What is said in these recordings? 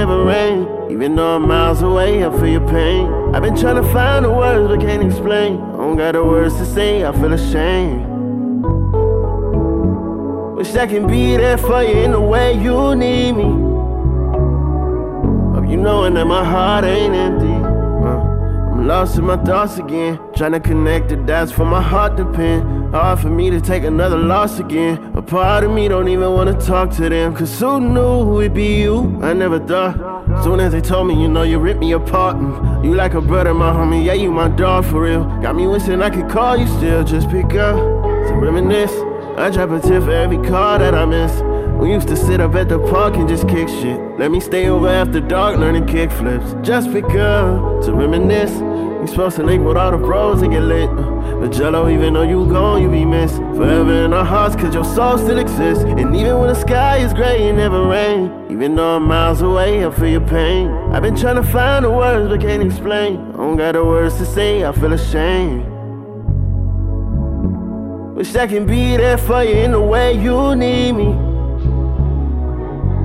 never rain. Even though I'm miles away, I feel your pain. I've been trying to find the words but can't explain. I don't got the words to say, I feel ashamed. Wish I can be there for you in the way you need me. Hope you knowing that my heart ain't empty. Uh, I'm lost in my thoughts again. Trying to connect the dots for my heart to pin. Hard for me to take another loss again. Part of me don't even wanna talk to them. Cause who knew it'd be you? I never thought. Soon as they told me, you know, you ripped me apart. Mm, You like a brother, my homie. Yeah, you my dog for real. Got me wishing I could call you still. Just pick up to reminisce. I drop a tip for every car that I miss. We used to sit up at the park and just kick shit. Let me stay over after dark learning kick flips. Just pick up to reminisce. We supposed to link with all the bros and get lit. But Jello, even though you gone, you be missed. Forever in our hearts, cause your soul still exists. And even when the sky is gray, it never rain. Even though I'm miles away, I feel your pain. I've been trying to find the words, but can't explain. I don't got the words to say, I feel ashamed. Wish I can be there for you in the way you need me.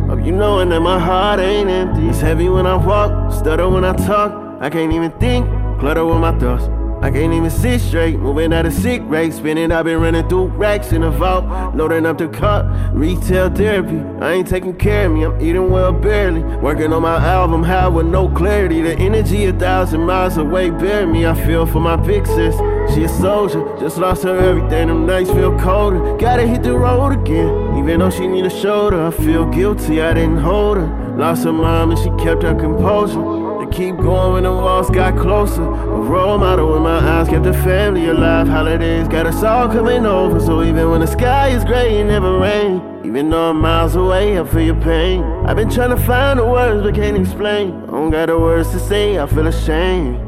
Hope you knowing that my heart ain't empty. It's heavy when I walk, stutter when I talk. I can't even think, clutter with my thoughts. I can't even sit straight, moving at a sick rate. Spinning, I've been running through racks in the vault, loading up the cut. Retail therapy, I ain't taking care of me, I'm eating well barely. Working on my album, high with no clarity. The energy a thousand miles away, bury me. I feel for my big sis. She a soldier, just lost her everything. Them nights feel colder. Gotta hit the road again. Even though she need a shoulder, I feel guilty. I didn't hold her. Lost her mom and she kept her composure. Keep going when the walls got closer. A role model in my eyes kept the family alive. Holidays got us all coming over. So even when the sky is gray, it never rain. Even though I'm miles away, I feel your pain. I've been trying to find the words but can't explain. I don't got the words to say, I feel ashamed.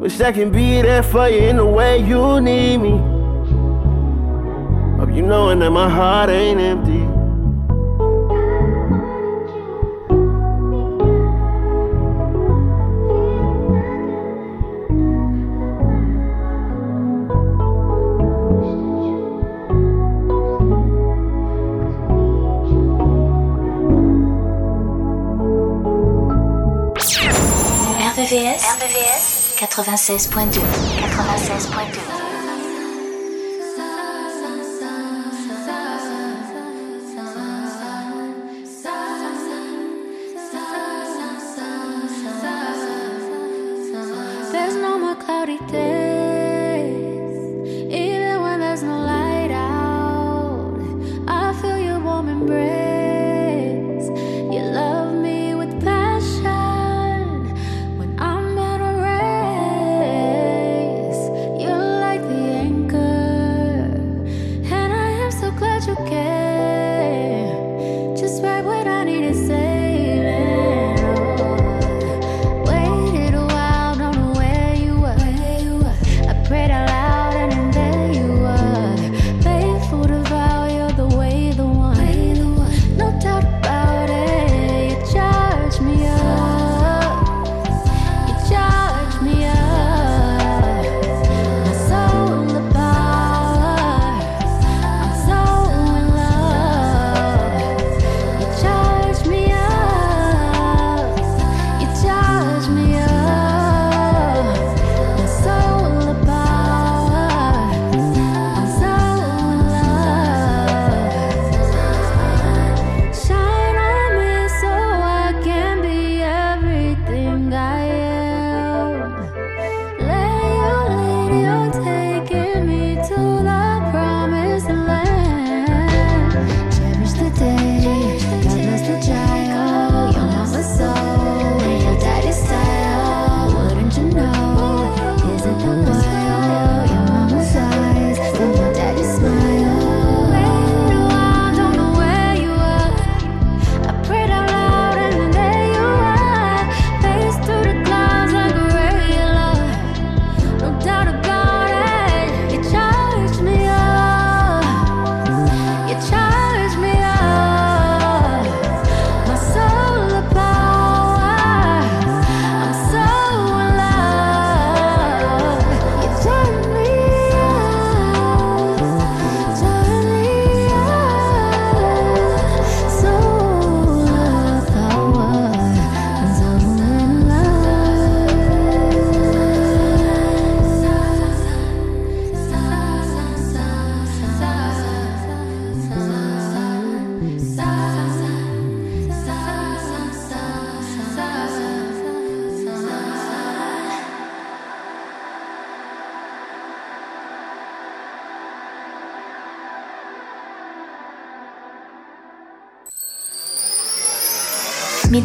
Wish I can be there for you in the way you need me. Hope you knowing that my heart ain't empty. RVVS 96.2. 96.2.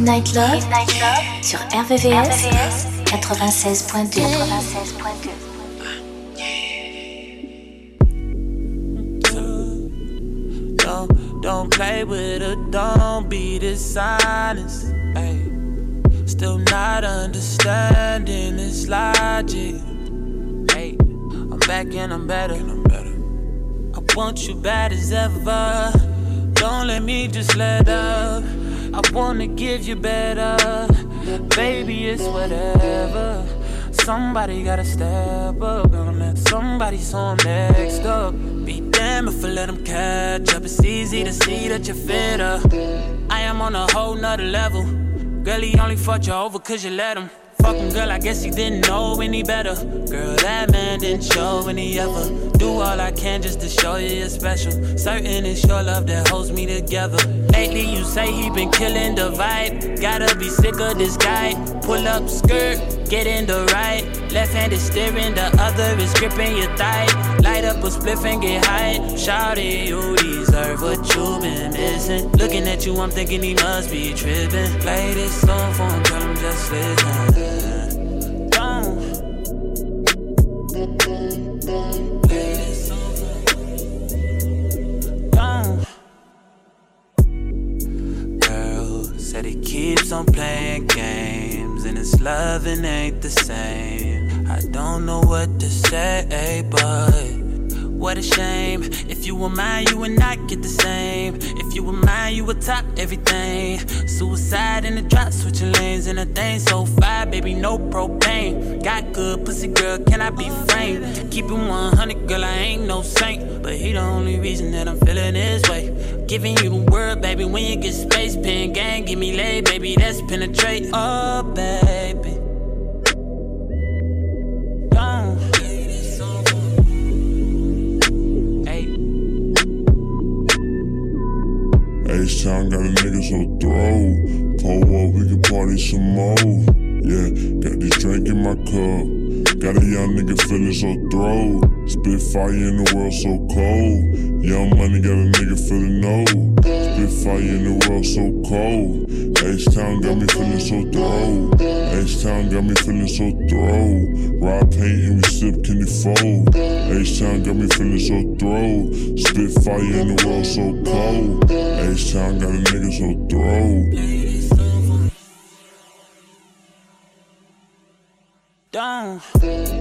Midnight Love, Midnight Love sur RVVS, 96.2. 96.2. Don't, don't play with her, don't be dishonest. Ay. Still not understanding this logic. Hey, I'm back and I'm better. I'm better. I want you bad as ever. Don't let me just let up. I wanna give you better. Baby, it's whatever. Somebody gotta step up on that. Somebody saw him next up. Be damn if I let him catch up. It's easy to see that you're fitter. I am on a whole nother level. Girl, he only fucked you over cause you let him. Him, girl, I guess he didn't know any better. Girl, that man didn't show any ever. Do all I can just to show you you're special. Certain it's your love that holds me together. Lately, you say he been killing the vibe. Gotta be sick of this guy. Pull up skirt, get in the right. Left hand is steering, the other is gripping your thigh. Light up a spliff and get high. Shout it, you deserve what you've been missing. Looking at you, I'm thinking he must be tripping. Play this song for him, tell him just listen. keeps on playing games, and his loving ain't the same. I don't know what to say, but what a shame. If you were mine, you would not get the same. If you were mine, you would top everything. Suicide in the drop, switching lanes in a thing so fire, baby, no propane. Got good pussy, girl, can I be framed? Keep it 100, girl, I ain't no saint. But he the only reason that I'm feeling this way. Giving you the word, baby, when you get space, pen gang, give me lay, baby, that's penetrate. Oh, baby. Uh. H-Town got a nigga so throw. Pull up, we can party some more. Yeah, got this drink in my cup. Young nigga feeling so throw. Spit fire in the world so cold. Young money got a nigga feeling no. Spit fire in the world so cold. H-Town got me feeling so throw. H-Town got me feeling so throw. Rob paint and we sip candy fold. H-Town got me feeling so throw. Spit fire in the world so cold. H-Town got a nigga so throw. Down.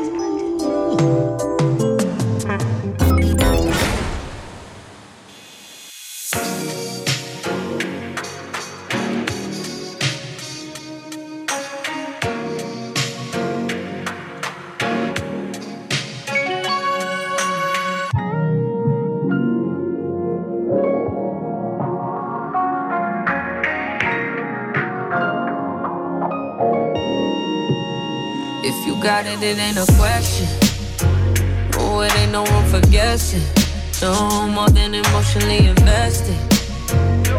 No more than emotionally invested.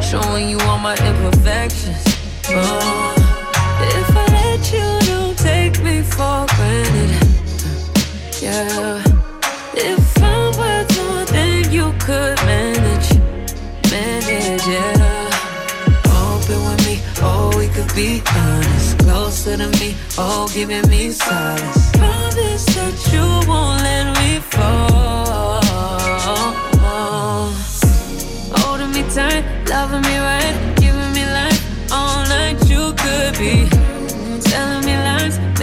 Showing you all my imperfections. Oh, if I let you, don't take me for granted. Yeah. If I'm worth more than you could manage, manage, yeah. Open with me, oh, we could be honest. Closer to me, oh, giving me solace.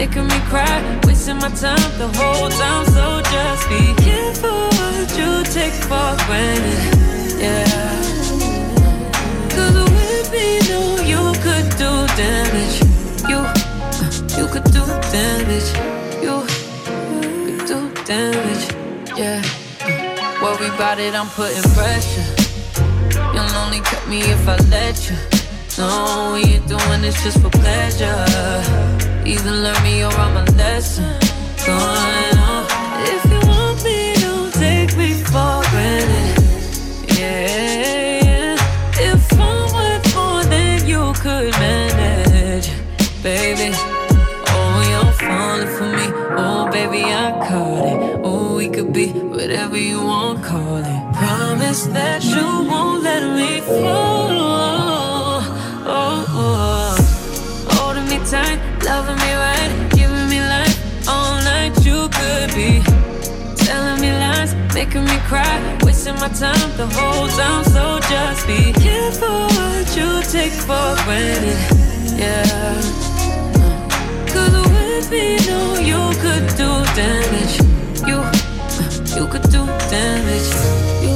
making me cry. Wasting my time the whole time, so just be careful what you take for granted. Yeah. Cause with me, know you could do damage. You, you could do damage. You, you could do damage. Yeah. Worry about it, I'm putting pressure. You'll only cut me if I let you on. We ain't doing this just for pleasure. Either learn me or I'm a lesson. Going on. If you want me, don't take me for granted. Yeah, yeah. If I'm worth more than you could manage, baby. Oh, you're falling for me. Oh, baby, I caught it. Oh, we could be whatever you want, call it. Promise that you won't let me fall. see. Telling me lies, making me cry, wasting my time the whole time. So just be careful what you take for granted. Yeah. Cause with me, know you could do damage. You, you could do damage. You,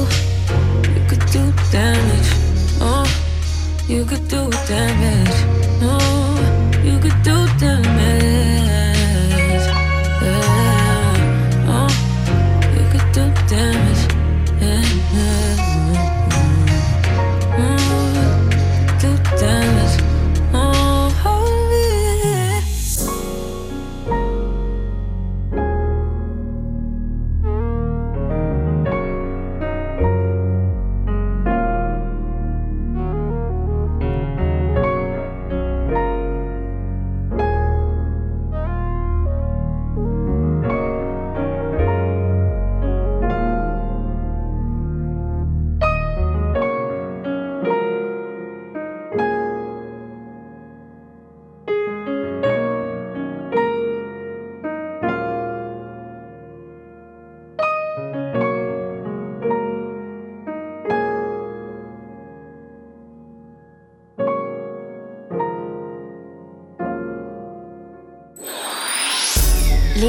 you could do damage. Oh, you could do damage. Oh.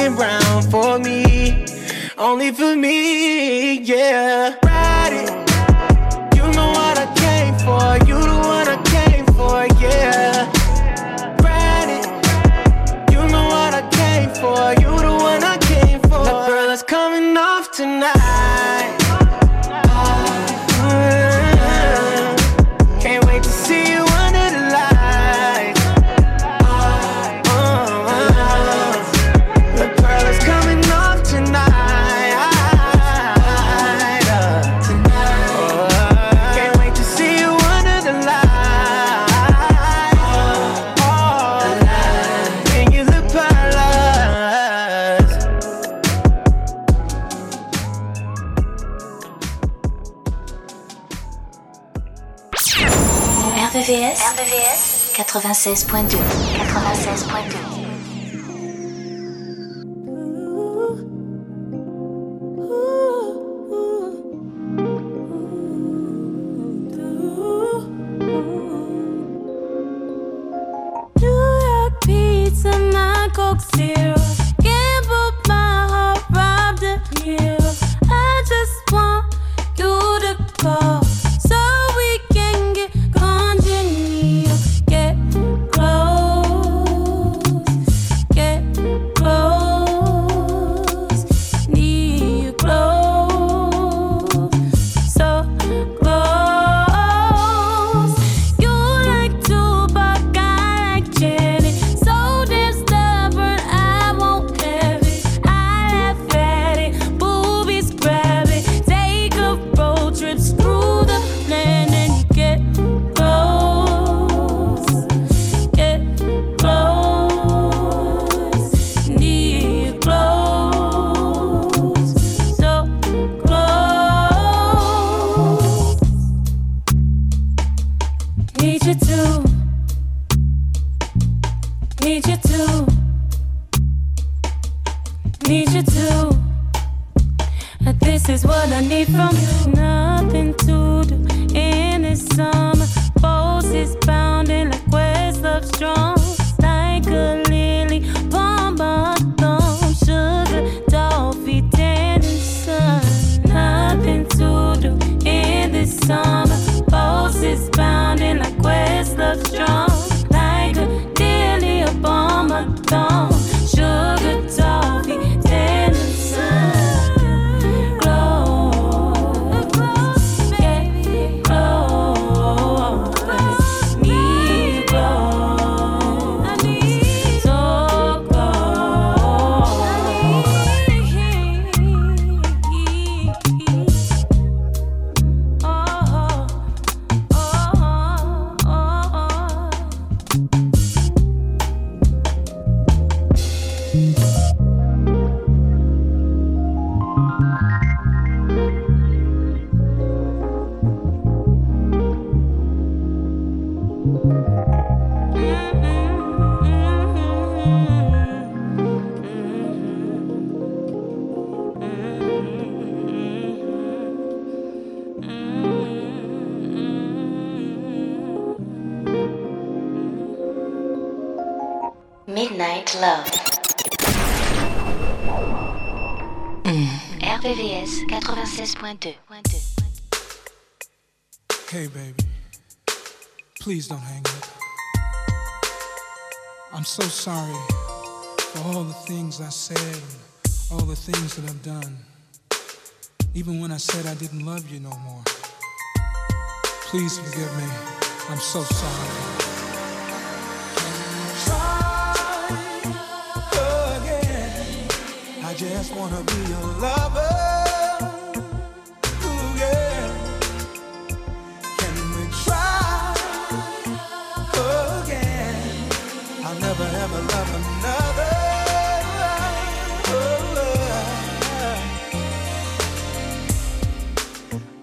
looking round for me, only for me. Francés.2 Hey, baby. Please don't hang up. I'm so sorry for all the things I said and all the things that I've done. Even when I said I didn't love you no more. Please forgive me. I'm so sorry. Just wanna be your lover. Yeah. Can we try again? I'll never ever love another.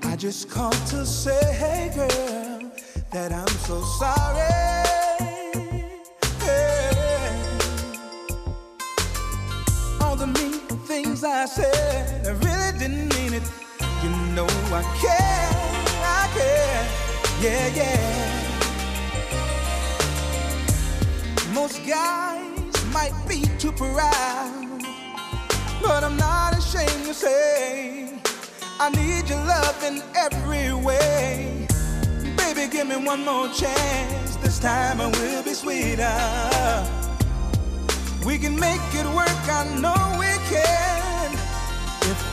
I just called to say, hey girl, that I'm so sorry. Said, I really didn't mean it. You know I care, I care, yeah, yeah. Most guys might be too proud, but I'm not ashamed to say. I need your love in every way. Baby, give me one more chance. This time I will be sweeter. We can make it work, I know we can.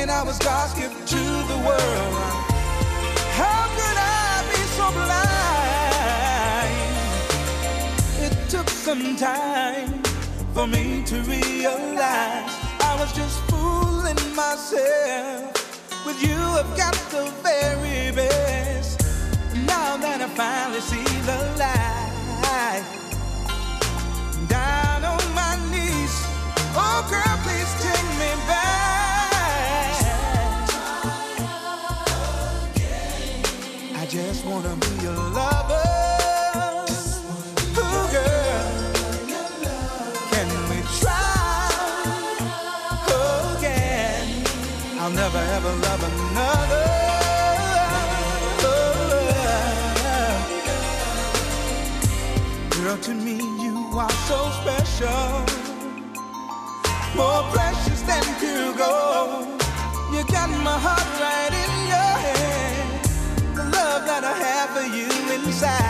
thinking I was God's gift to the world. How could I be so blind? It took some time for me to realize I was just fooling myself. With you, I've got the very best. Now that I finally see the light, down on my knees, oh girl, please take me back. Just wanna be your lover. Girl, can we try again? I'll never ever love another. Girl, to me you are so special, more precious than pure gold. You got my heart right I have for you inside.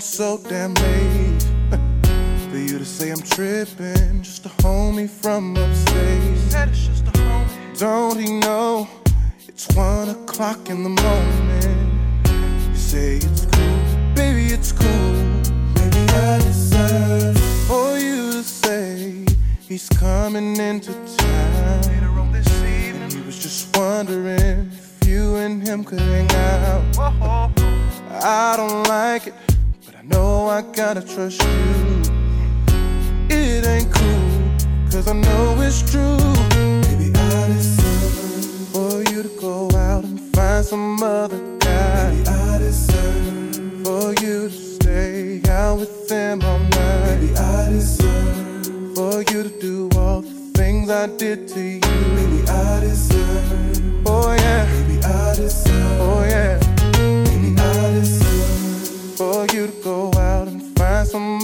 So damn late. For you to say I'm tripping, just a homie from upstate. Said it's just a homie. Don't he know it's one o'clock in the morning? You say it's cool, baby, it's cool. Maybe I deserve for you to say he's coming into town. Later on this evening, and he was just wondering if you and him could hang out. I don't like it, I know I gotta trust you. It ain't cool, cause I know it's true. Baby, I deserve for you to go out and find some other guy. Baby, I deserve for you to stay out with them all night. Baby, I deserve for you to do all the things I did to you. Baby, I deserve. Oh yeah. Baby, I deserve. Oh yeah.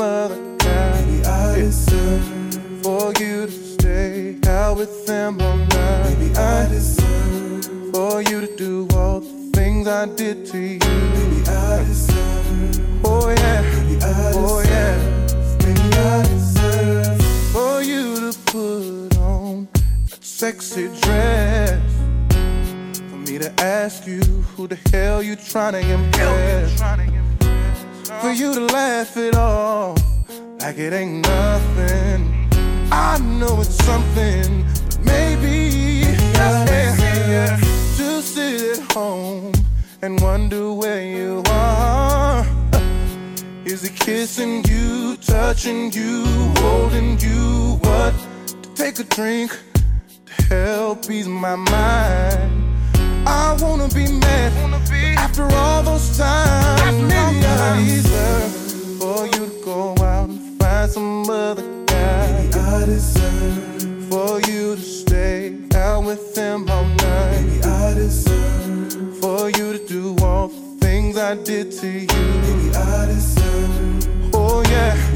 Other guy. Baby, I deserve. For you to stay out with them all night. Baby, I deserve. For you to do all the things I did to you. Baby, I deserve. Oh yeah. Baby, I. Oh yeah. Baby, I deserve. For you to put on that sexy dress For me to ask you who the hell you trying to impress. For you to laugh it off like it ain't nothing. I know it's something, but maybe yeah, to sit at home and wonder where you are. Is he kissing you, touching you, holding you? What? To take a drink to help ease my mind. I wanna be mad after all those times. Maybe I deserve for you to go out and find some other guy. Maybe I deserve for you to stay out with them all night. Maybe I deserve for you to do all the things I did to you. Maybe I deserve. Oh yeah.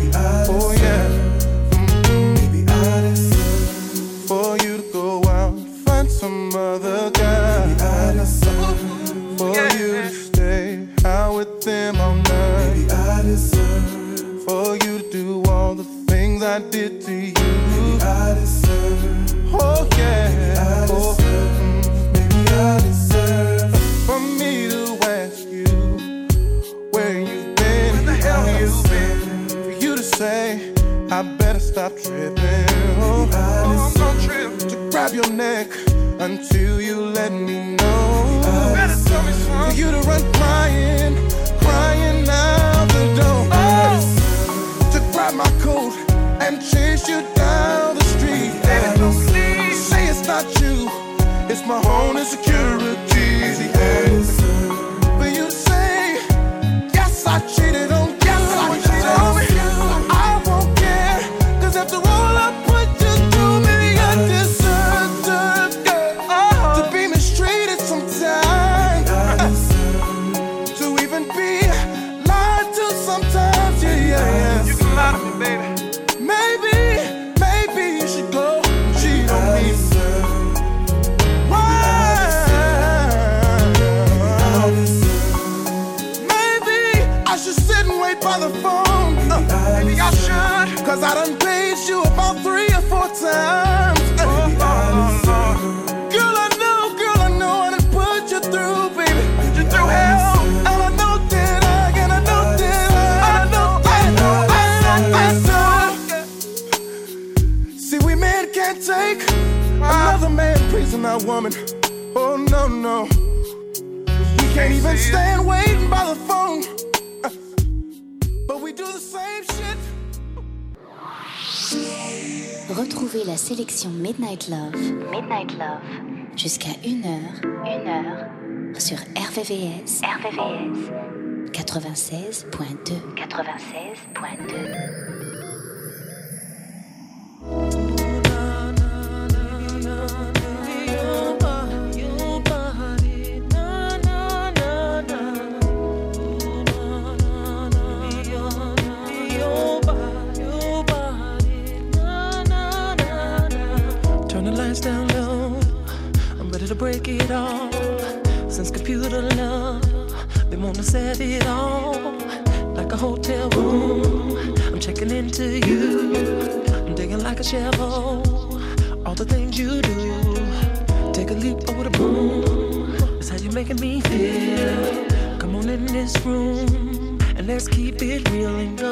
I did to you. Maybe I deserve. Oh yeah. Maybe Oh, mm, maybe I deserve for me to ask you where you've been. Where the hell have you been? For you to say I better stop tripping. Oh, oh, I'm trip to grab your neck until you let me know. Better tell me something. For you to run crying and chase you down the street. And say it's not you, it's my own insecurity. Our woman. Oh, no, no. We can't even stand waiting by the phone. Uh, But we do the same shit. Retrouvez la sélection Midnight Love, Midnight Love, jusqu'à 1h, 1h, sur RVVS, RVVS, 96.2, 96.2. Turn break it all. Since computer love, wanting to set it all. like a hotel room. I'm checking into you. I'm digging like a shovel. All the things you do. Take a leap over the broom. That's how you're making me feel. Come on in this room and let's keep it real and go.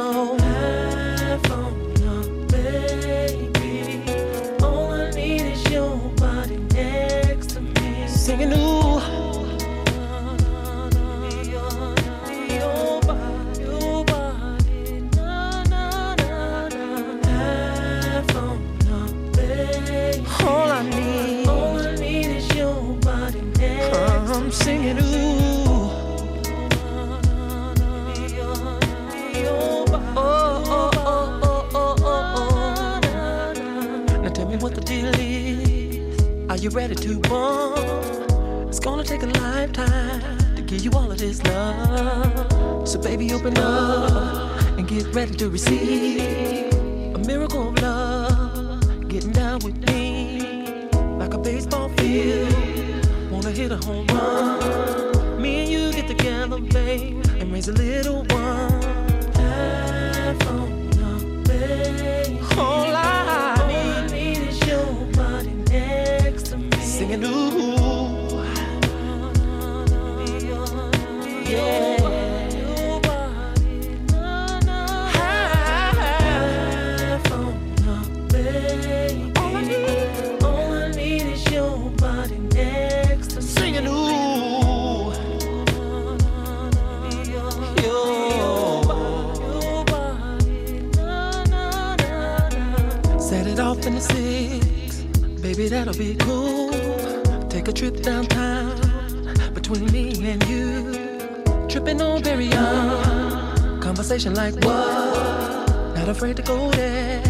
You ready to bond? It's gonna take a lifetime to give you all of this love. So baby, open up and get ready to receive a miracle of love. Getting down with me like a baseball field. Wanna hit a home run? Me and you get together, babe, and raise a little one. Have on your babe. Set it off in the six, baby, that'll be cool. Take a trip downtown Tripping on very young, conversation like what? Not afraid to go there.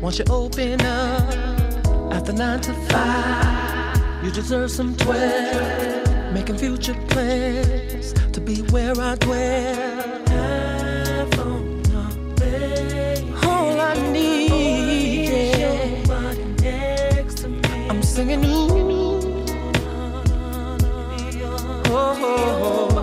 Once you open up, after nine to five, you deserve some twelve. Making future plans to be where I dwell. Have on your babe. All I need is your body next to me. I'm singing ooh. Oh, oh, oh.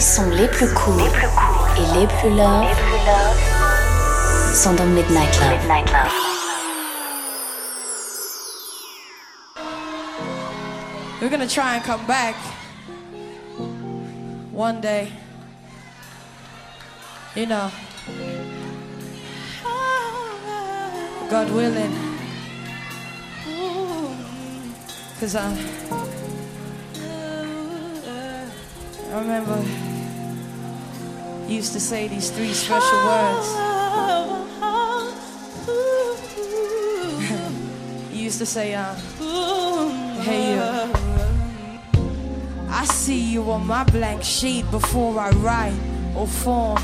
Les sons les plus courts et les plus love sont dans Midnight Love. We're gonna try and come back one day. You know, God willing. Cause I, I remember used to say these three special words. you used to say, uh, hey you. I see you on my blank sheet before I write or form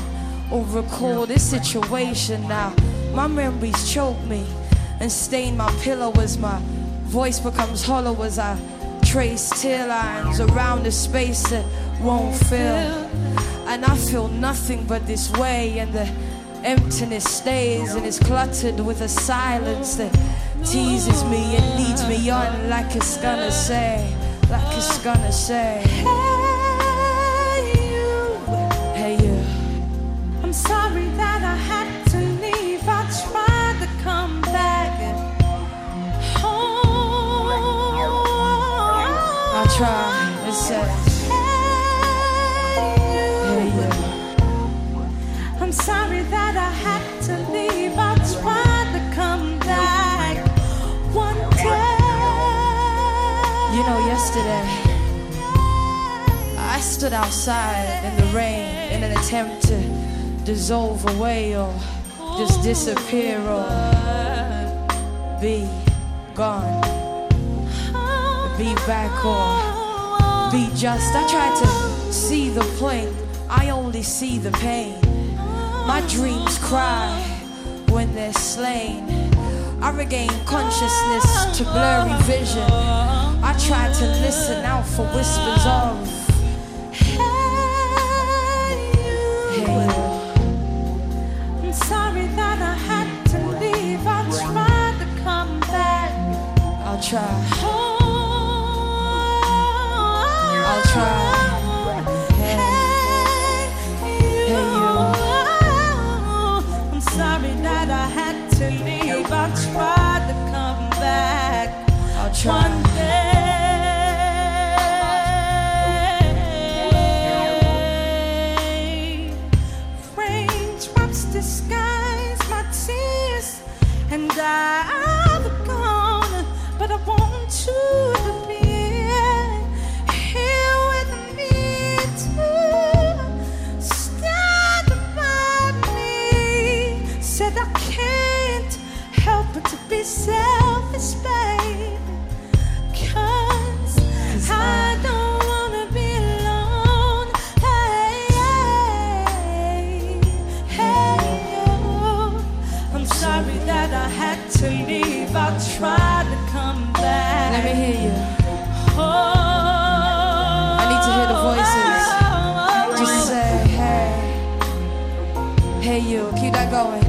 or recall this situation now. My memories choke me and stain my pillow as my voice becomes hollow as I trace tear lines around the space that won't fill. And I feel nothing but this way, and the emptiness stays and is cluttered with a silence that teases me and leads me on like it's gonna say like it's gonna say, yesterday I stood outside in the rain in an attempt to dissolve away or just disappear or be gone, be back or be just. I tried to see the point, I only see the pain. My dreams cry when they're slain. I regain consciousness to blurry vision. I try to listen out for whispers of Hey you. I'm sorry that I had to leave. I tried to come back. I'll try. Oh, I'll try. Hey, you. Keep that going.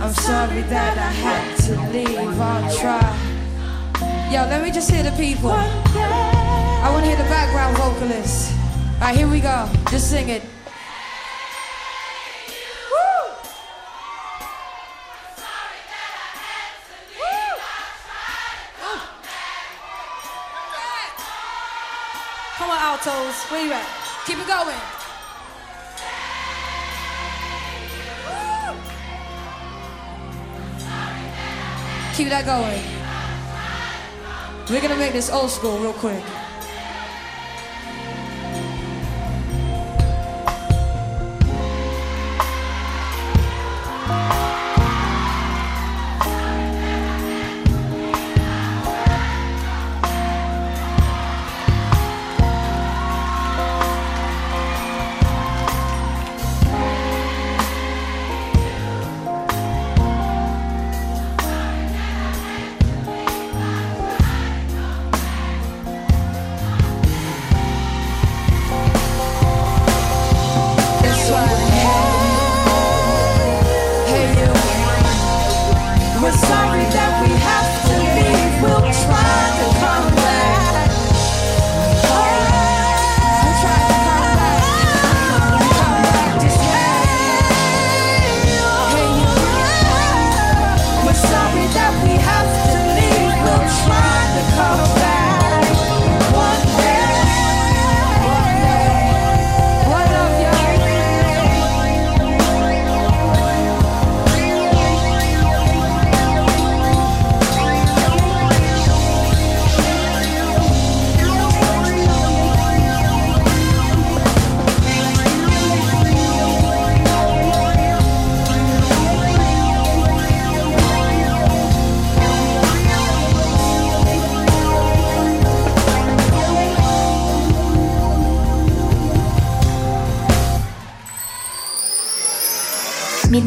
I'm sorry that I had to leave. I'll try. Yo, let me just hear the people. I want to hear the background vocalists. All right, here we go. Just sing it. Come on, altos. Where you at? Keep it going. Keep that going. We're gonna make this old school real quick.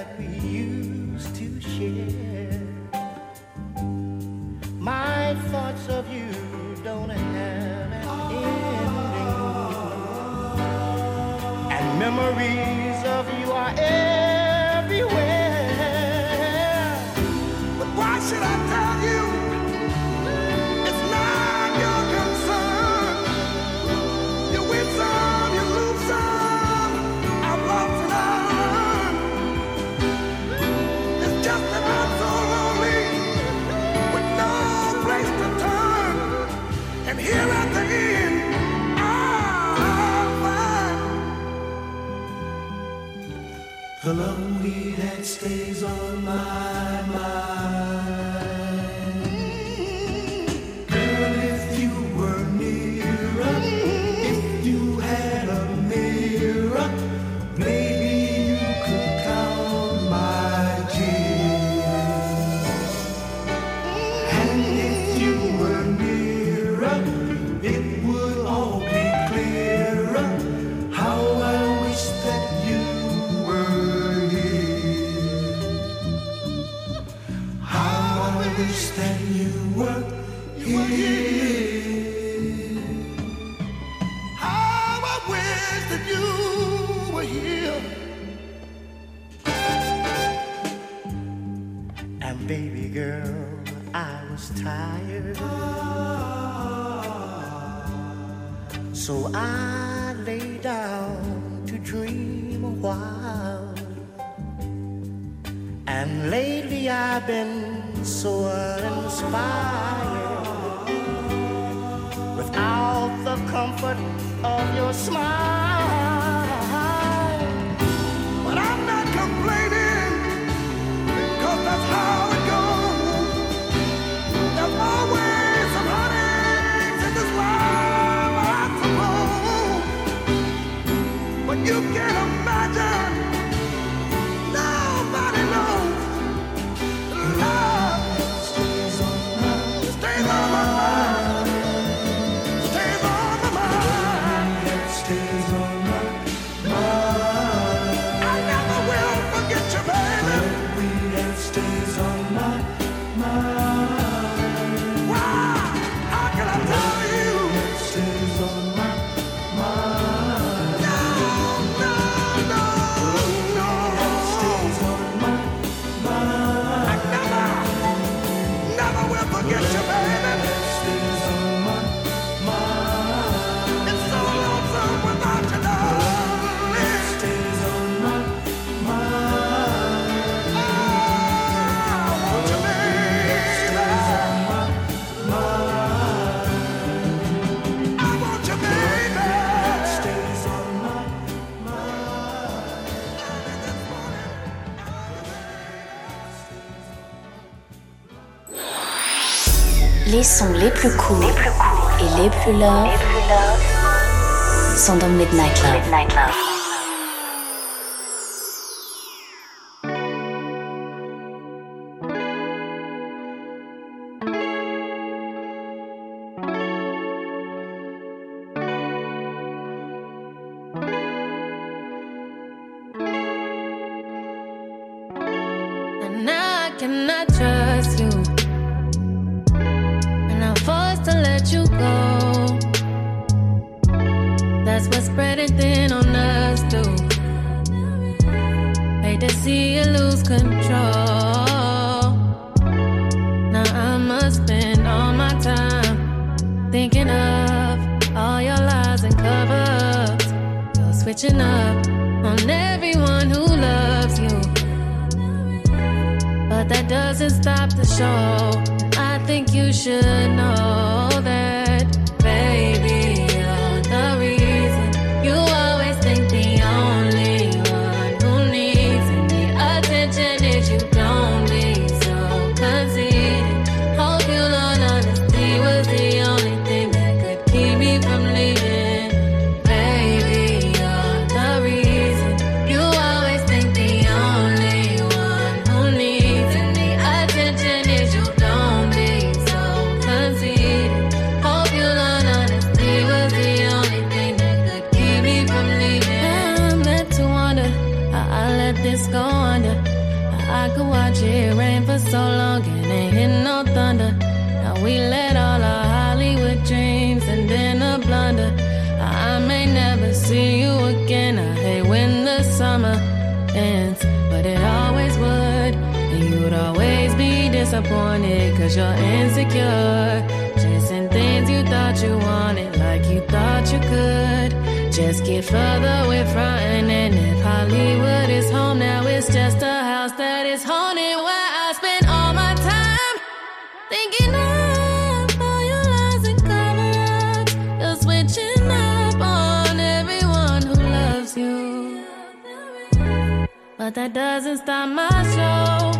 that we I've been so uninspired without the comfort of your smile. Sont les plus cool, et les plus love, sont dans Midnight Love. let you go. That's what's spreading thin on us, too. Hate to see you lose control. Now I must spend all my time thinking of all your lies and cover ups. You're switching up on everyone who loves you. But that doesn't stop the show think you should know that. cause you're insecure. Chasing things you thought you wanted, like you thought you could. Just get further with frontin', and if Hollywood is home now, it's just a house that is haunted. Where I spend all my time thinking of all your lies and cover ups. You're switching up on everyone who loves you, but that doesn't stop my show.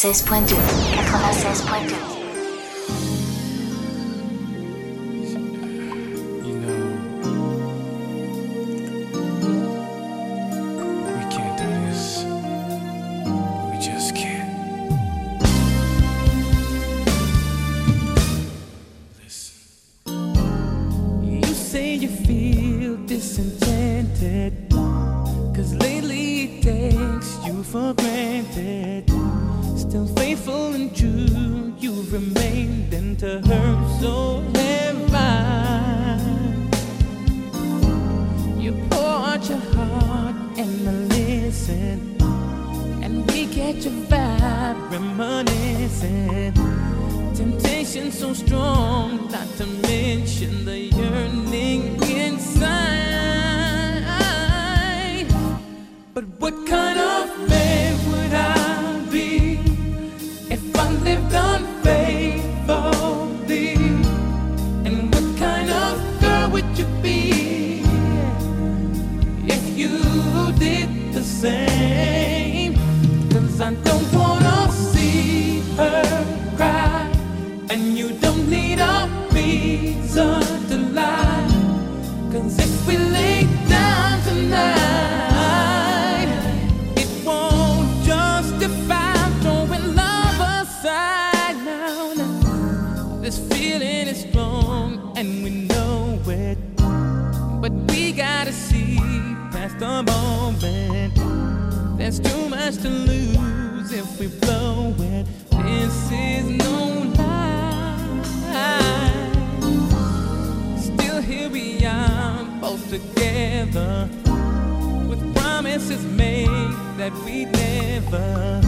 96.2. such a vibe, reminiscing. Temptation so strong, not to mention the yearning inside. never